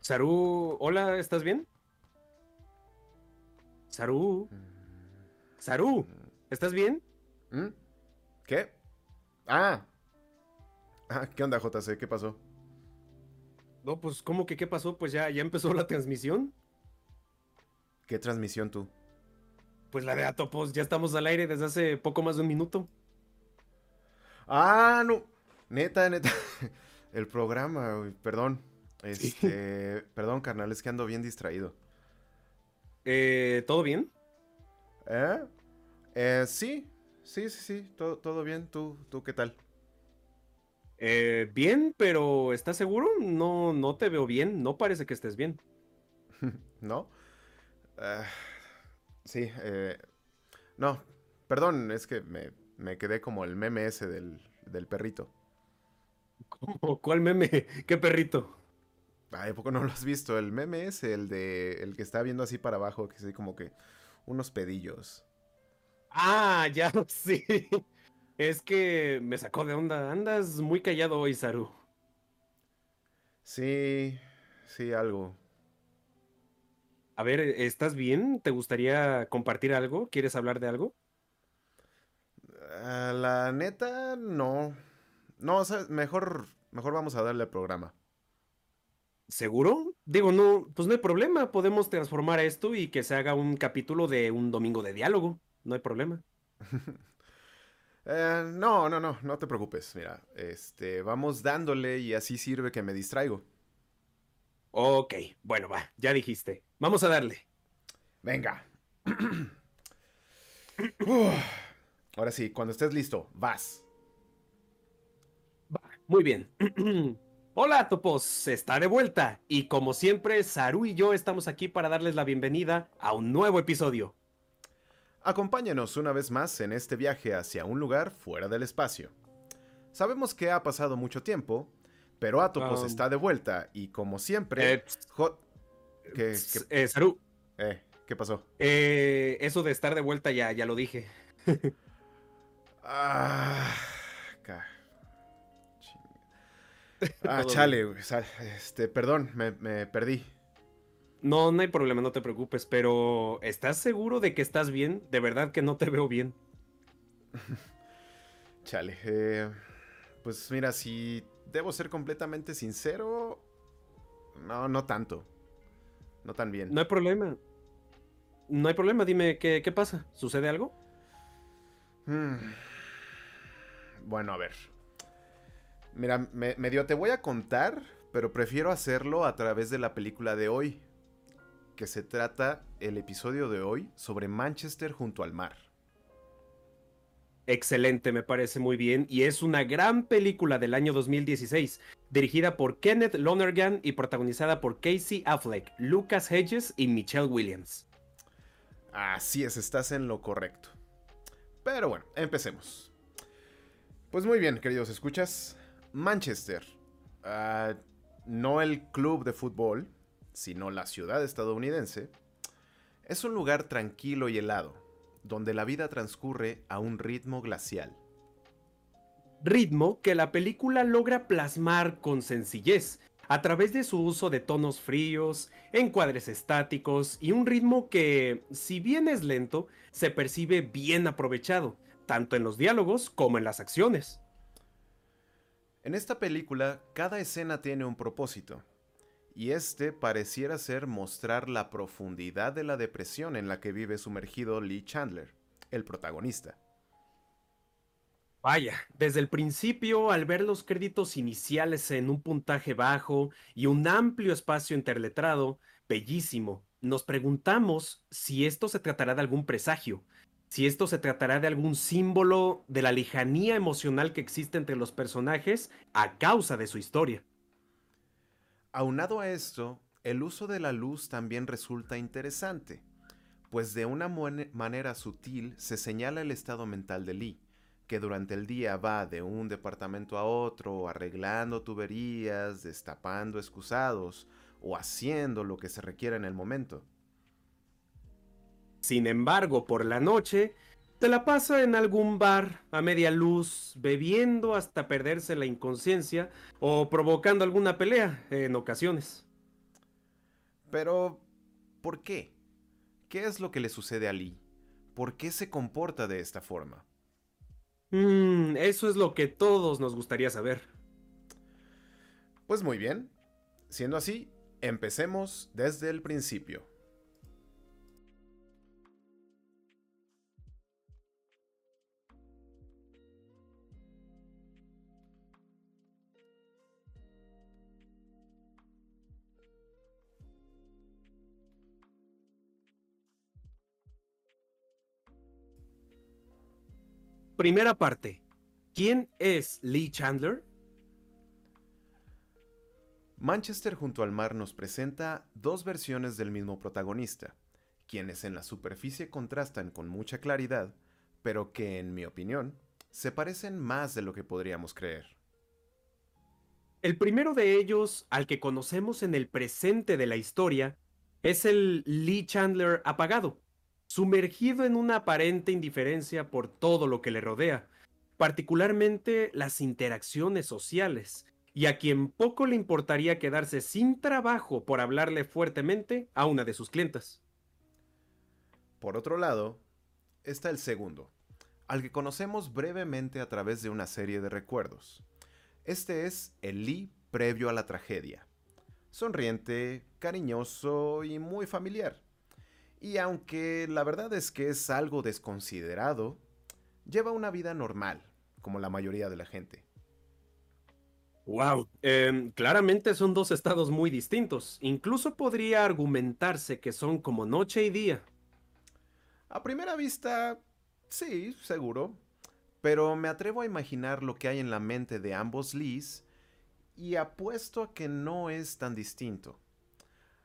Saru, hola, ¿estás bien? Saru, Saru, ¿estás bien? ¿Mm? ¿Qué? Ah. ah. ¿Qué onda, JC? ¿Qué pasó? No, pues, ¿cómo que qué pasó? Pues ya, ya empezó la transmisión. ¿Qué transmisión tú? Pues la de Atopos, ya estamos al aire desde hace poco más de un minuto. Ah, no. Neta, neta. El programa, perdón. Este, perdón, carnal, es que ando bien distraído. Eh, ¿todo bien? ¿Eh? ¿Eh? sí, sí, sí, sí, todo, todo bien. ¿Tú, ¿Tú qué tal? Eh, bien, pero ¿estás seguro? No, no te veo bien, no parece que estés bien. ¿No? Ah, sí, eh, no, perdón, es que me, me, quedé como el meme ese del, del perrito. ¿Cómo? ¿Cuál meme? ¿Qué perrito? Ay, poco no lo has visto? El meme es el de el que está viendo así para abajo, que es como que unos pedillos. Ah, ya sí. Es que me sacó de onda. Andas muy callado hoy, Saru. Sí, sí, algo. A ver, ¿estás bien? ¿Te gustaría compartir algo? ¿Quieres hablar de algo? Uh, la neta, no. No, o sea, mejor, mejor vamos a darle al programa. ¿Seguro? Digo, no, pues no hay problema. Podemos transformar esto y que se haga un capítulo de un domingo de diálogo. No hay problema. eh, no, no, no, no te preocupes. Mira, este, vamos dándole y así sirve que me distraigo. Ok, bueno, va, ya dijiste. Vamos a darle. Venga. Ahora sí, cuando estés listo, vas. Va, muy bien. Hola Topos, está de vuelta y como siempre Saru y yo estamos aquí para darles la bienvenida a un nuevo episodio. Acompáñanos una vez más en este viaje hacia un lugar fuera del espacio. Sabemos que ha pasado mucho tiempo, pero Atopos um, está de vuelta y como siempre... Eh, ¿Qué, Eh, Saru. Eh, ¿qué pasó? Eh, eso de estar de vuelta ya, ya lo dije. ah... Ah, chale, este, perdón, me, perdí. No, no hay problema, no te preocupes, pero ¿estás seguro de que estás bien? De verdad que no te veo bien. Chale, eh, pues mira, si debo ser completamente sincero, no, no tanto. No tan bien. No hay problema. No hay problema, dime, ¿qué, qué pasa? ¿Sucede algo? Hmm. Bueno, a ver. Mira, me, medio te voy a contar, pero prefiero hacerlo a través de la película de hoy, que se trata el episodio de hoy sobre Manchester junto al mar. Excelente, me parece muy bien, y es una gran película del año 2016, dirigida por Kenneth Lonergan y protagonizada por Casey Affleck, Lucas Hedges y Michelle Williams. Así es, estás en lo correcto. Pero bueno, empecemos. Pues muy bien, queridos escuchas, Manchester, uh, no el club de fútbol, sino la ciudad estadounidense, es un lugar tranquilo y helado, donde la vida transcurre a un ritmo glacial. Ritmo que la película logra plasmar con sencillez, a través de su uso de tonos fríos, encuadres estáticos y un ritmo que, si bien es lento, se percibe bien aprovechado, tanto en los diálogos como en las acciones. En esta película, cada escena tiene un propósito, y este pareciera ser mostrar la profundidad de la depresión en la que vive sumergido Lee Chandler, el protagonista. Vaya, desde el principio, al ver los créditos iniciales en un puntaje bajo y un amplio espacio interletrado, bellísimo, nos preguntamos si esto se tratará de algún presagio, si esto se tratará de algún símbolo de la lejanía emocional que existe entre los personajes a causa de su historia. Aunado a esto, el uso de la luz también resulta interesante, pues de una manera sutil se señala el estado mental de Lee, que durante el día va de un departamento a otro arreglando tuberías, destapando excusados o haciendo lo que se requiera en el momento. Sin embargo, por la noche, te la pasa en algún bar a media luz, bebiendo hasta perderse la inconsciencia o provocando alguna pelea en ocasiones. Pero, ¿por qué? ¿Qué es lo que le sucede a Lee? ¿Por qué se comporta de esta forma? Mm, eso es lo que todos nos gustaría saber. Pues muy bien. Siendo así, empecemos desde el principio. Primera parte. ¿Quién es Lee Chandler? Manchester junto al mar nos presenta dos versiones del mismo protagonista, quienes en la superficie contrastan con mucha claridad, pero que, en mi opinión, se parecen más de lo que podríamos creer. El primero de ellos, al que conocemos en el presente de la historia, es el Lee Chandler apagado, sumergido en una aparente indiferencia por todo lo que le rodea, particularmente las interacciones sociales, y a quien poco le importaría quedarse sin trabajo por hablarle fuertemente a una de sus clientas. Por otro lado, está el segundo, al que conocemos brevemente a través de una serie de recuerdos. Este es el Lee previo a la tragedia. Sonriente, cariñoso y muy familiar y aunque la verdad es que es algo desconsiderado, lleva una vida normal, como la mayoría de la gente. Wow, em, claramente son dos estados muy distintos. Incluso podría argumentarse que son como noche y día. A primera vista, sí, seguro. Pero me atrevo a imaginar lo que hay en la mente de ambos Lees y apuesto a que no es tan distinto.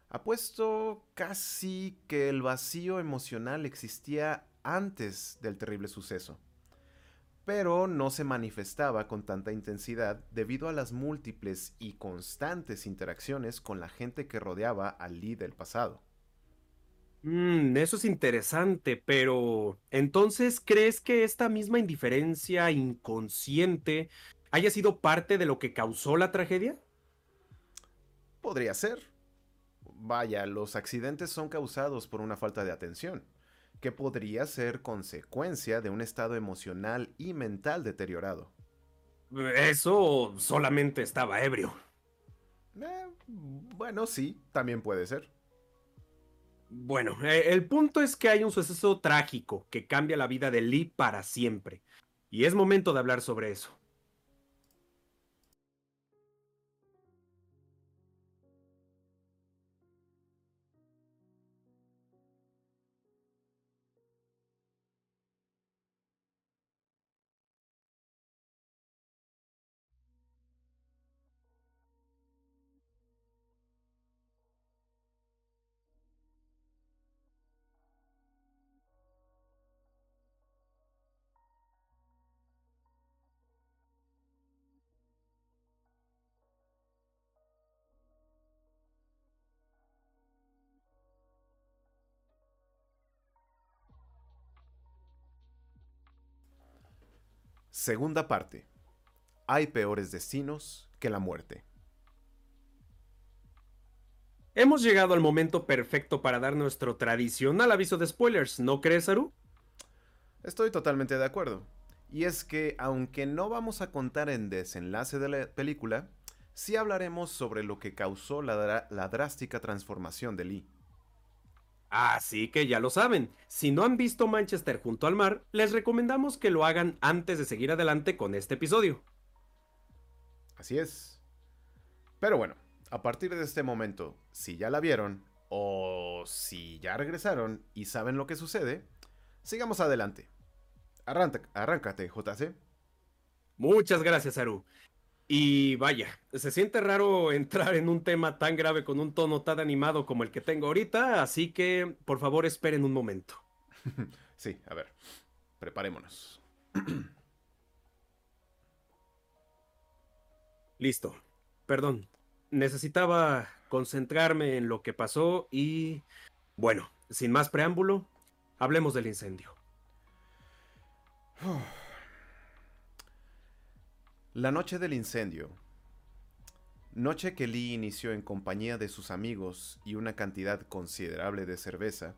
Apuesto casi que el vacío emocional existía antes del terrible suceso, pero no se manifestaba con tanta intensidad debido a las múltiples y constantes interacciones con la gente que rodeaba al Lee del pasado. Mm, eso es interesante, pero entonces, ¿crees que esta misma indiferencia inconsciente haya sido parte de lo que causó la tragedia? Podría ser Vaya, los accidentes son causados por una falta de atención, que podría ser consecuencia de un estado emocional y mental deteriorado. Eso solamente estaba ebrio. Eh, bueno, sí, también puede ser. Bueno, eh, el punto es que hay un suceso trágico que cambia la vida de Lee para siempre. Y es momento de hablar sobre eso. Segunda parte. Hay peores destinos que la muerte. Hemos llegado al momento perfecto para dar nuestro tradicional aviso de spoilers, ¿no crees, Aru? Estoy totalmente de acuerdo. Y es que, aunque no vamos a contar en desenlace de la película, sí hablaremos sobre lo que causó la, la drástica transformación de Lee. Así que ya lo saben, si no han visto Manchester junto al mar, les recomendamos que lo hagan antes de seguir adelante con este episodio. Así es. Pero bueno, a partir de este momento, si ya la vieron o si ya regresaron y saben lo que sucede, sigamos adelante. arráncate, JC. Muchas gracias, Aru. Y vaya, se siente raro entrar en un tema tan grave con un tono tan animado como el que tengo ahorita, así que por favor esperen un momento. Sí, a ver, preparémonos. Listo. Perdón. Necesitaba concentrarme en lo que pasó y... Bueno, sin más preámbulo, hablemos del incendio. La noche del incendio. Noche que Lee inició en compañía de sus amigos y una cantidad considerable de cerveza,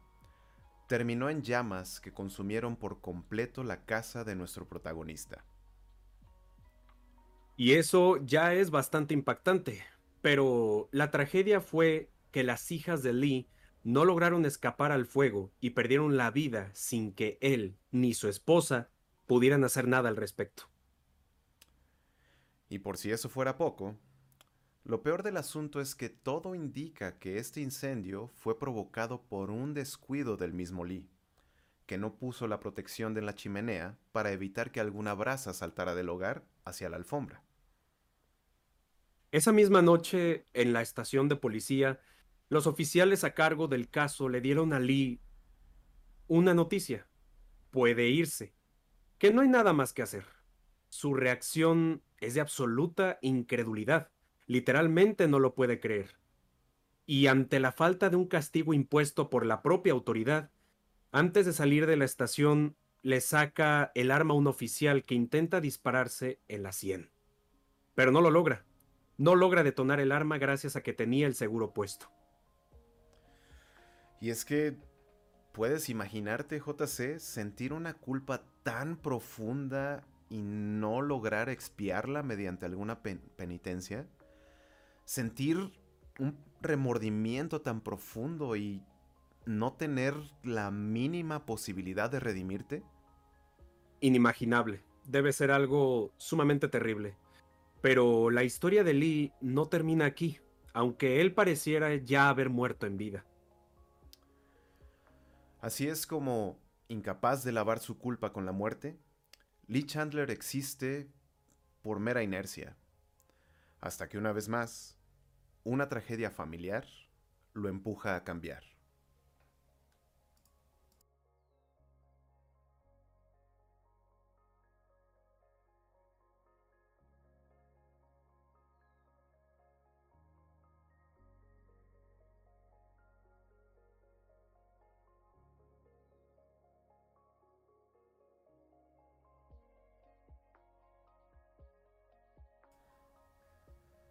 terminó en llamas que consumieron por completo la casa de nuestro protagonista. Y eso ya es bastante impactante, pero la tragedia fue que las hijas de Lee no lograron escapar al fuego y perdieron la vida sin que él ni su esposa pudieran hacer nada al respecto. Y por si eso fuera poco, lo peor del asunto es que todo indica que este incendio fue provocado por un descuido del mismo Lee, que no puso la protección de la chimenea para evitar que alguna brasa saltara del hogar hacia la alfombra. Esa misma noche, en la estación de policía, los oficiales a cargo del caso le dieron a Lee una noticia. Puede irse. Que no hay nada más que hacer. Su reacción es de absoluta incredulidad. Literalmente no lo puede creer. Y ante la falta de un castigo impuesto por la propia autoridad, antes de salir de la estación, le saca el arma a un oficial que intenta dispararse en la sien. Pero no lo logra. No logra detonar el arma gracias a que tenía el seguro puesto. Y es que puedes imaginarte, JC, sentir una culpa tan profunda y no lograr expiarla mediante alguna penitencia. Sentir un remordimiento tan profundo y no tener la mínima posibilidad de redimirte. Inimaginable. Debe ser algo sumamente terrible. Pero la historia de Lee no termina aquí, aunque él pareciera ya haber muerto en vida. Así es como, incapaz de lavar su culpa con la muerte, Lee Chandler existe por mera inercia, hasta que una vez más, una tragedia familiar lo empuja a cambiar.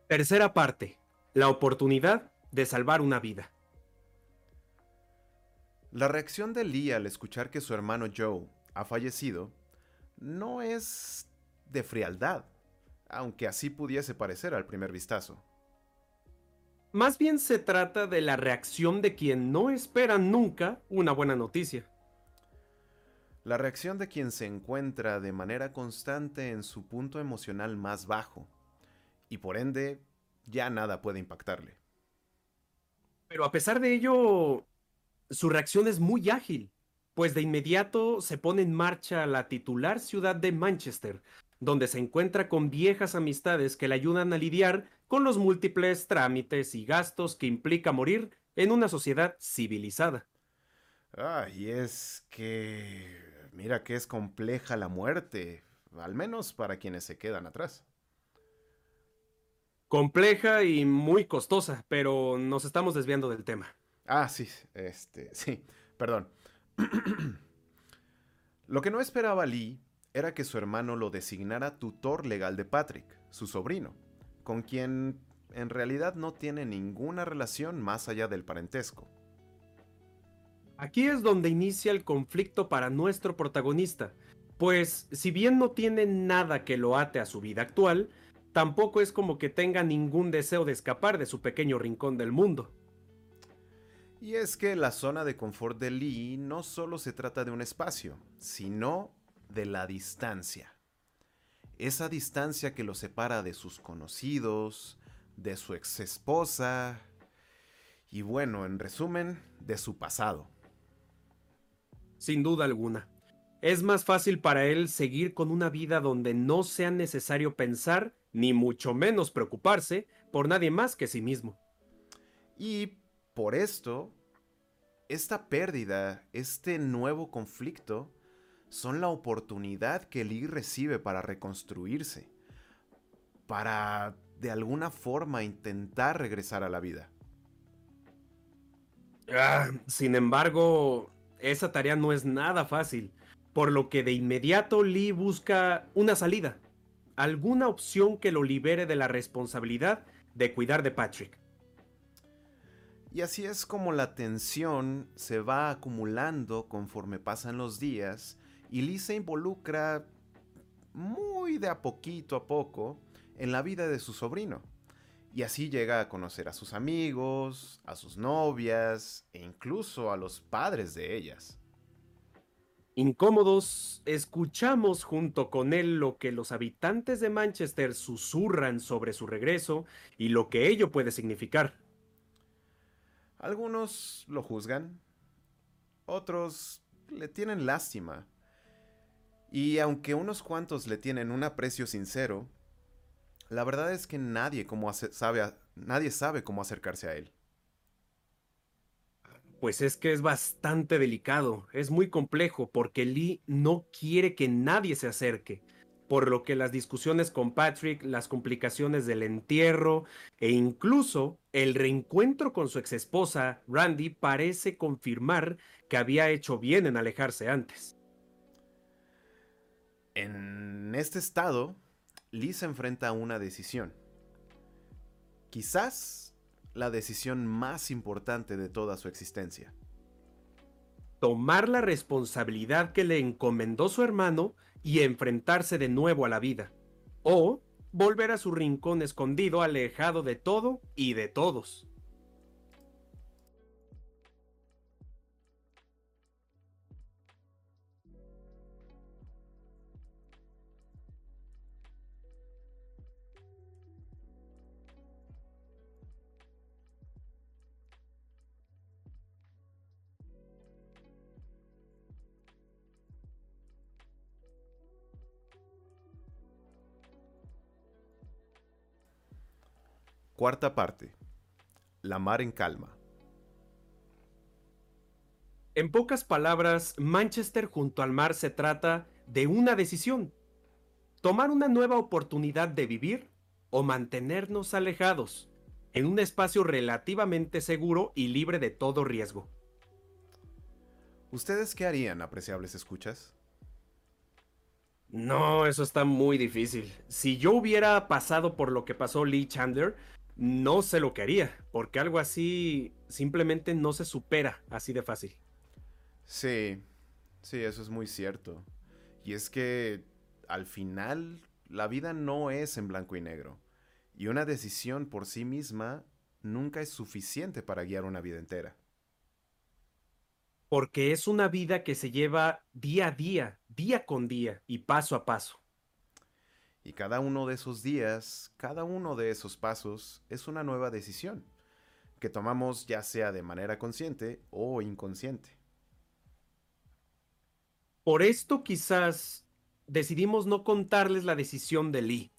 Tercera parte. La oportunidad de salvar una vida. La reacción de Lee al escuchar que su hermano Joe ha fallecido no es de frialdad, aunque así pudiese parecer al primer vistazo. Más bien se trata de la reacción de quien no espera nunca una buena noticia. La reacción de quien se encuentra de manera constante en su punto emocional más bajo, y por ende ya nada puede impactarle. Pero a pesar de ello, su reacción es muy ágil, pues de inmediato se pone en marcha la titular ciudad de Manchester, donde se encuentra con viejas amistades que le ayudan a lidiar con los múltiples trámites y gastos que implica morir en una sociedad civilizada. Ah, y es que... Mira que es compleja la muerte, al menos para quienes se quedan atrás compleja y muy costosa, pero nos estamos desviando del tema. Ah, sí, este, sí, perdón. lo que no esperaba Lee era que su hermano lo designara tutor legal de Patrick, su sobrino, con quien en realidad no tiene ninguna relación más allá del parentesco. Aquí es donde inicia el conflicto para nuestro protagonista, pues si bien no tiene nada que lo ate a su vida actual, tampoco es como que tenga ningún deseo de escapar de su pequeño rincón del mundo. Y es que la zona de confort de Lee no solo se trata de un espacio, sino de la distancia. Esa distancia que lo separa de sus conocidos, de su ex esposa y bueno, en resumen, de su pasado. Sin duda alguna. Es más fácil para él seguir con una vida donde no sea necesario pensar ni mucho menos preocuparse por nadie más que sí mismo. Y por esto, esta pérdida, este nuevo conflicto, son la oportunidad que Lee recibe para reconstruirse, para de alguna forma intentar regresar a la vida. Ah, sin embargo, esa tarea no es nada fácil, por lo que de inmediato Lee busca una salida alguna opción que lo libere de la responsabilidad de cuidar de Patrick. Y así es como la tensión se va acumulando conforme pasan los días y Lee se involucra muy de a poquito a poco en la vida de su sobrino. Y así llega a conocer a sus amigos, a sus novias e incluso a los padres de ellas. Incómodos, escuchamos junto con él lo que los habitantes de Manchester susurran sobre su regreso y lo que ello puede significar. Algunos lo juzgan, otros le tienen lástima. Y aunque unos cuantos le tienen un aprecio sincero, la verdad es que nadie, sabe, cómo acercarse a él. Pues es que es bastante delicado, es muy complejo porque Lee no quiere que nadie se acerque, por lo que las discusiones con Patrick, las complicaciones del entierro e incluso el reencuentro con su exesposa, Randy, parece confirmar que había hecho bien en alejarse antes. En este estado, Lee se enfrenta a una decisión. Quizás la decisión más importante de toda su existencia. Tomar la responsabilidad que le encomendó su hermano y enfrentarse de nuevo a la vida. O volver a su rincón escondido, alejado de todo y de todos. Cuarta parte. La mar en calma. En pocas palabras, Manchester junto al mar se trata de una decisión. Tomar una nueva oportunidad de vivir o mantenernos alejados, en un espacio relativamente seguro y libre de todo riesgo. ¿Ustedes qué harían, apreciables escuchas? No, eso está muy difícil. Si yo hubiera pasado por lo que pasó Lee Chandler, no se lo quería, porque algo así simplemente no se supera así de fácil. Sí, sí, eso es muy cierto. Y es que al final la vida no es en blanco y negro. Y una decisión por sí misma nunca es suficiente para guiar una vida entera. Porque es una vida que se lleva día a día, día con día y paso a paso. Y cada uno de esos días, cada uno de esos pasos es una nueva decisión que tomamos ya sea de manera consciente o inconsciente. Por esto quizás decidimos no contarles la decisión de Lee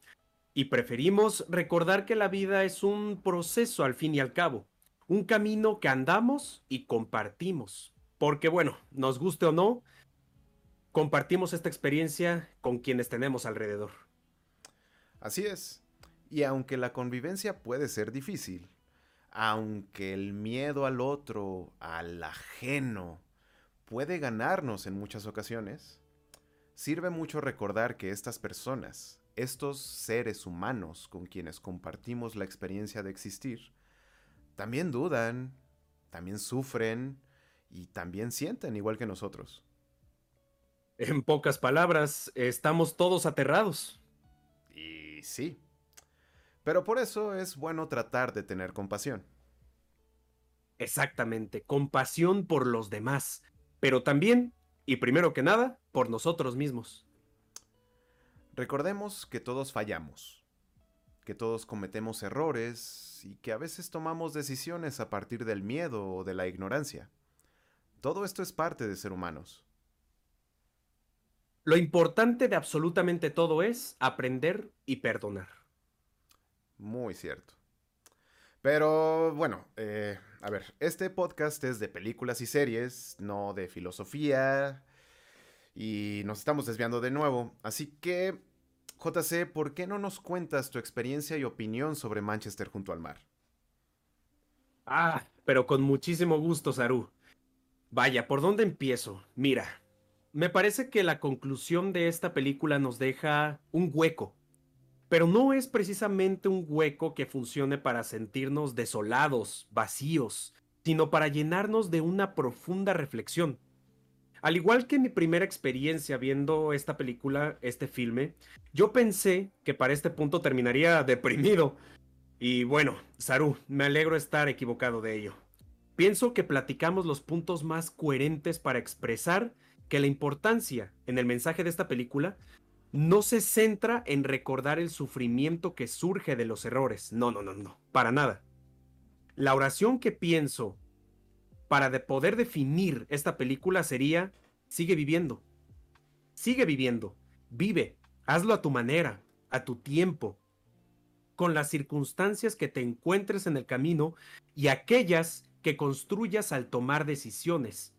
y preferimos recordar que la vida es un proceso al fin y al cabo, un camino que andamos y compartimos. Porque bueno, nos guste o no, compartimos esta experiencia con quienes tenemos alrededor. Así es. Y aunque la convivencia puede ser difícil, aunque el miedo al otro, al ajeno, puede ganarnos en muchas ocasiones, sirve mucho recordar que estas personas, estos seres humanos con quienes compartimos la experiencia de existir, también dudan, también sufren y también sienten igual que nosotros. En pocas palabras, estamos todos aterrados sí. Pero por eso es bueno tratar de tener compasión. Exactamente, compasión por los demás, pero también, y primero que nada, por nosotros mismos. Recordemos que todos fallamos, que todos cometemos errores y que a veces tomamos decisiones a partir del miedo o de la ignorancia. Todo esto es parte de ser humanos. Lo importante de absolutamente todo es aprender y perdonar. Muy cierto. Pero bueno, eh, a ver, este podcast es de películas y series, no de filosofía. Y nos estamos desviando de nuevo. Así que, JC, ¿por qué no nos cuentas tu experiencia y opinión sobre Manchester junto al mar? Ah, pero con muchísimo gusto, Saru. Vaya, ¿por dónde empiezo? Mira, me parece que la conclusión de esta película nos deja un hueco. pero no es precisamente un hueco que funcione para sentirnos desolados, vacíos, sino para llenarnos de una profunda reflexión. Al igual que mi primera experiencia viendo esta película, este filme, yo pensé que para este punto terminaría deprimido. Y bueno, Saru, me alegro estar equivocado de ello. Pienso que platicamos los puntos más coherentes para expresar que la importancia en el mensaje de esta película no se centra en recordar el sufrimiento que surge de los errores. No, no, no, no, para nada. La oración que pienso para de poder definir esta película sería, sigue viviendo. Sigue viviendo. Vive. Hazlo a tu manera, a tu tiempo, con las circunstancias que te encuentres en el camino y aquellas que construyas al tomar decisiones.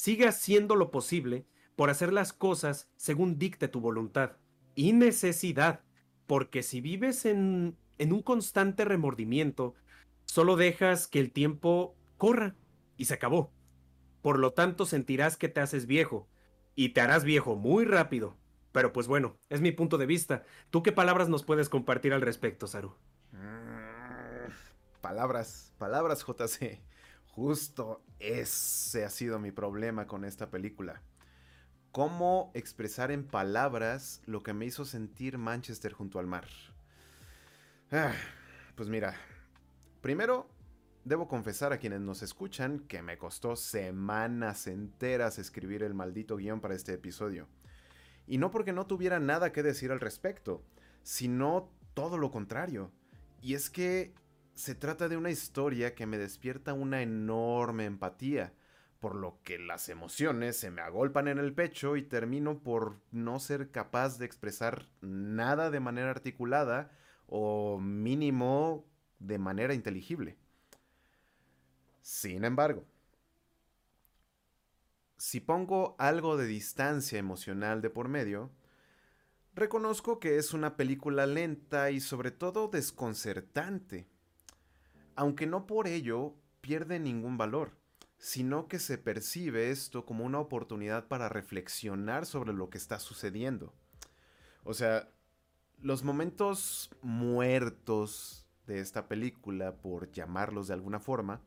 Sigue haciendo lo posible por hacer las cosas según dicte tu voluntad y necesidad, porque si vives en, en un constante remordimiento, solo dejas que el tiempo corra y se acabó. Por lo tanto, sentirás que te haces viejo y te harás viejo muy rápido. Pero pues bueno, es mi punto de vista. ¿Tú qué palabras nos puedes compartir al respecto, Saru? Mm, palabras, palabras, JC. Justo ese ha sido mi problema con esta película cómo expresar en palabras lo que me hizo sentir Manchester junto al mar. Ah, pues mira, primero debo confesar a quienes nos escuchan que me costó semanas enteras escribir el maldito guion para este episodio. Y no porque no tuviera nada que decir al respecto, sino todo lo contrario. Y es que se trata de una historia que me despierta una enorme empatía por lo que las emociones se me agolpan en el pecho y termino por no ser capaz de expresar nada de manera articulada o mínimo de manera inteligible. Sin embargo, si pongo algo de distancia emocional de por medio, reconozco que es una película lenta y sobre todo desconcertante, aunque no por ello pierde ningún valor sino que se percibe esto como una oportunidad para reflexionar sobre lo que está sucediendo. O sea, los momentos muertos de esta película, por llamarlos de alguna forma,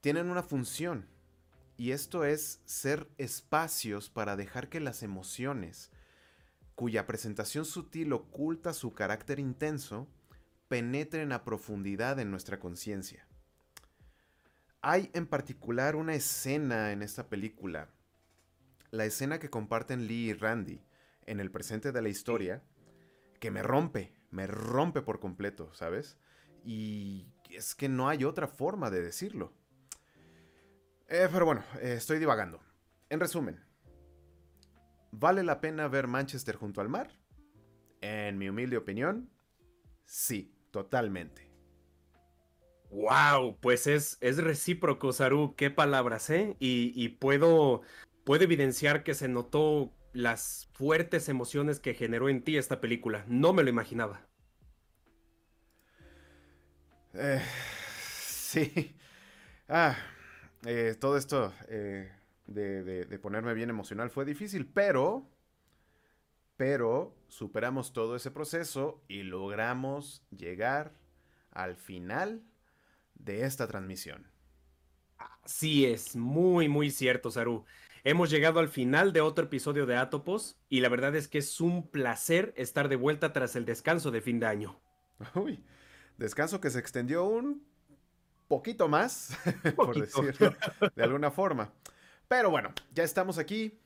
tienen una función, y esto es ser espacios para dejar que las emociones, cuya presentación sutil oculta su carácter intenso, penetren a profundidad en nuestra conciencia. Hay en particular una escena en esta película, la escena que comparten Lee y Randy en el presente de la historia, que me rompe, me rompe por completo, ¿sabes? Y es que no hay otra forma de decirlo. Eh, pero bueno, eh, estoy divagando. En resumen, ¿vale la pena ver Manchester junto al mar? En mi humilde opinión, sí, totalmente. Wow, pues es, es recíproco, Saru, qué palabras, ¿eh? Y, puedo, puedo evidenciar que se notó las fuertes emociones que generó en ti esta película. No me lo imaginaba. Eh, sí. Ah, eh, todo esto eh, de, de ponerme bien emocional fue difícil, pero... Pero superamos todo ese proceso y logramos llegar al final de esta transmisión. Sí, es muy, muy cierto, Saru. Hemos llegado al final de otro episodio de Atopos y la verdad es que es un placer estar de vuelta tras el descanso de fin de año. Uy, descanso que se extendió un poquito más, por decirlo de alguna forma. Pero bueno, ya estamos aquí.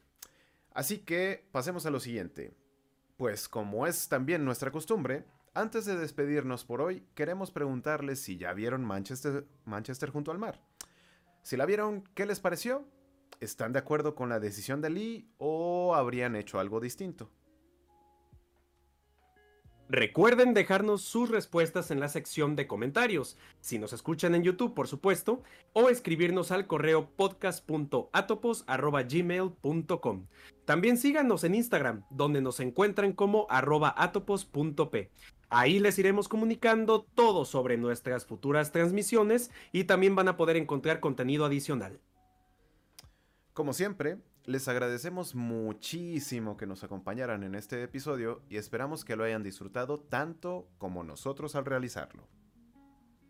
Así que pasemos a lo siguiente. Pues como es también nuestra costumbre, antes de despedirnos por hoy, queremos preguntarles si ya vieron Manchester, Manchester junto al mar. Si la vieron, ¿qué les pareció? ¿Están de acuerdo con la decisión de Lee o habrían hecho algo distinto? Recuerden dejarnos sus respuestas en la sección de comentarios, si nos escuchan en YouTube, por supuesto, o escribirnos al correo podcast.atopos.gmail.com. También síganos en Instagram, donde nos encuentran como atopos.p. Ahí les iremos comunicando todo sobre nuestras futuras transmisiones y también van a poder encontrar contenido adicional. Como siempre, les agradecemos muchísimo que nos acompañaran en este episodio y esperamos que lo hayan disfrutado tanto como nosotros al realizarlo.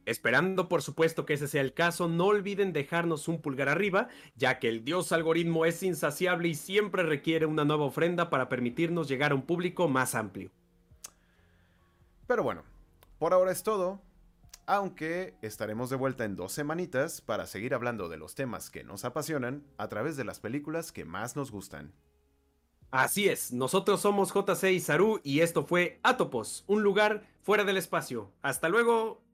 Esperando por supuesto que ese sea el caso, no olviden dejarnos un pulgar arriba, ya que el dios algoritmo es insaciable y siempre requiere una nueva ofrenda para permitirnos llegar a un público más amplio. Pero bueno, por ahora es todo, aunque estaremos de vuelta en dos semanitas para seguir hablando de los temas que nos apasionan a través de las películas que más nos gustan. Así es, nosotros somos JC y Saru y esto fue Atopos, un lugar fuera del espacio. Hasta luego.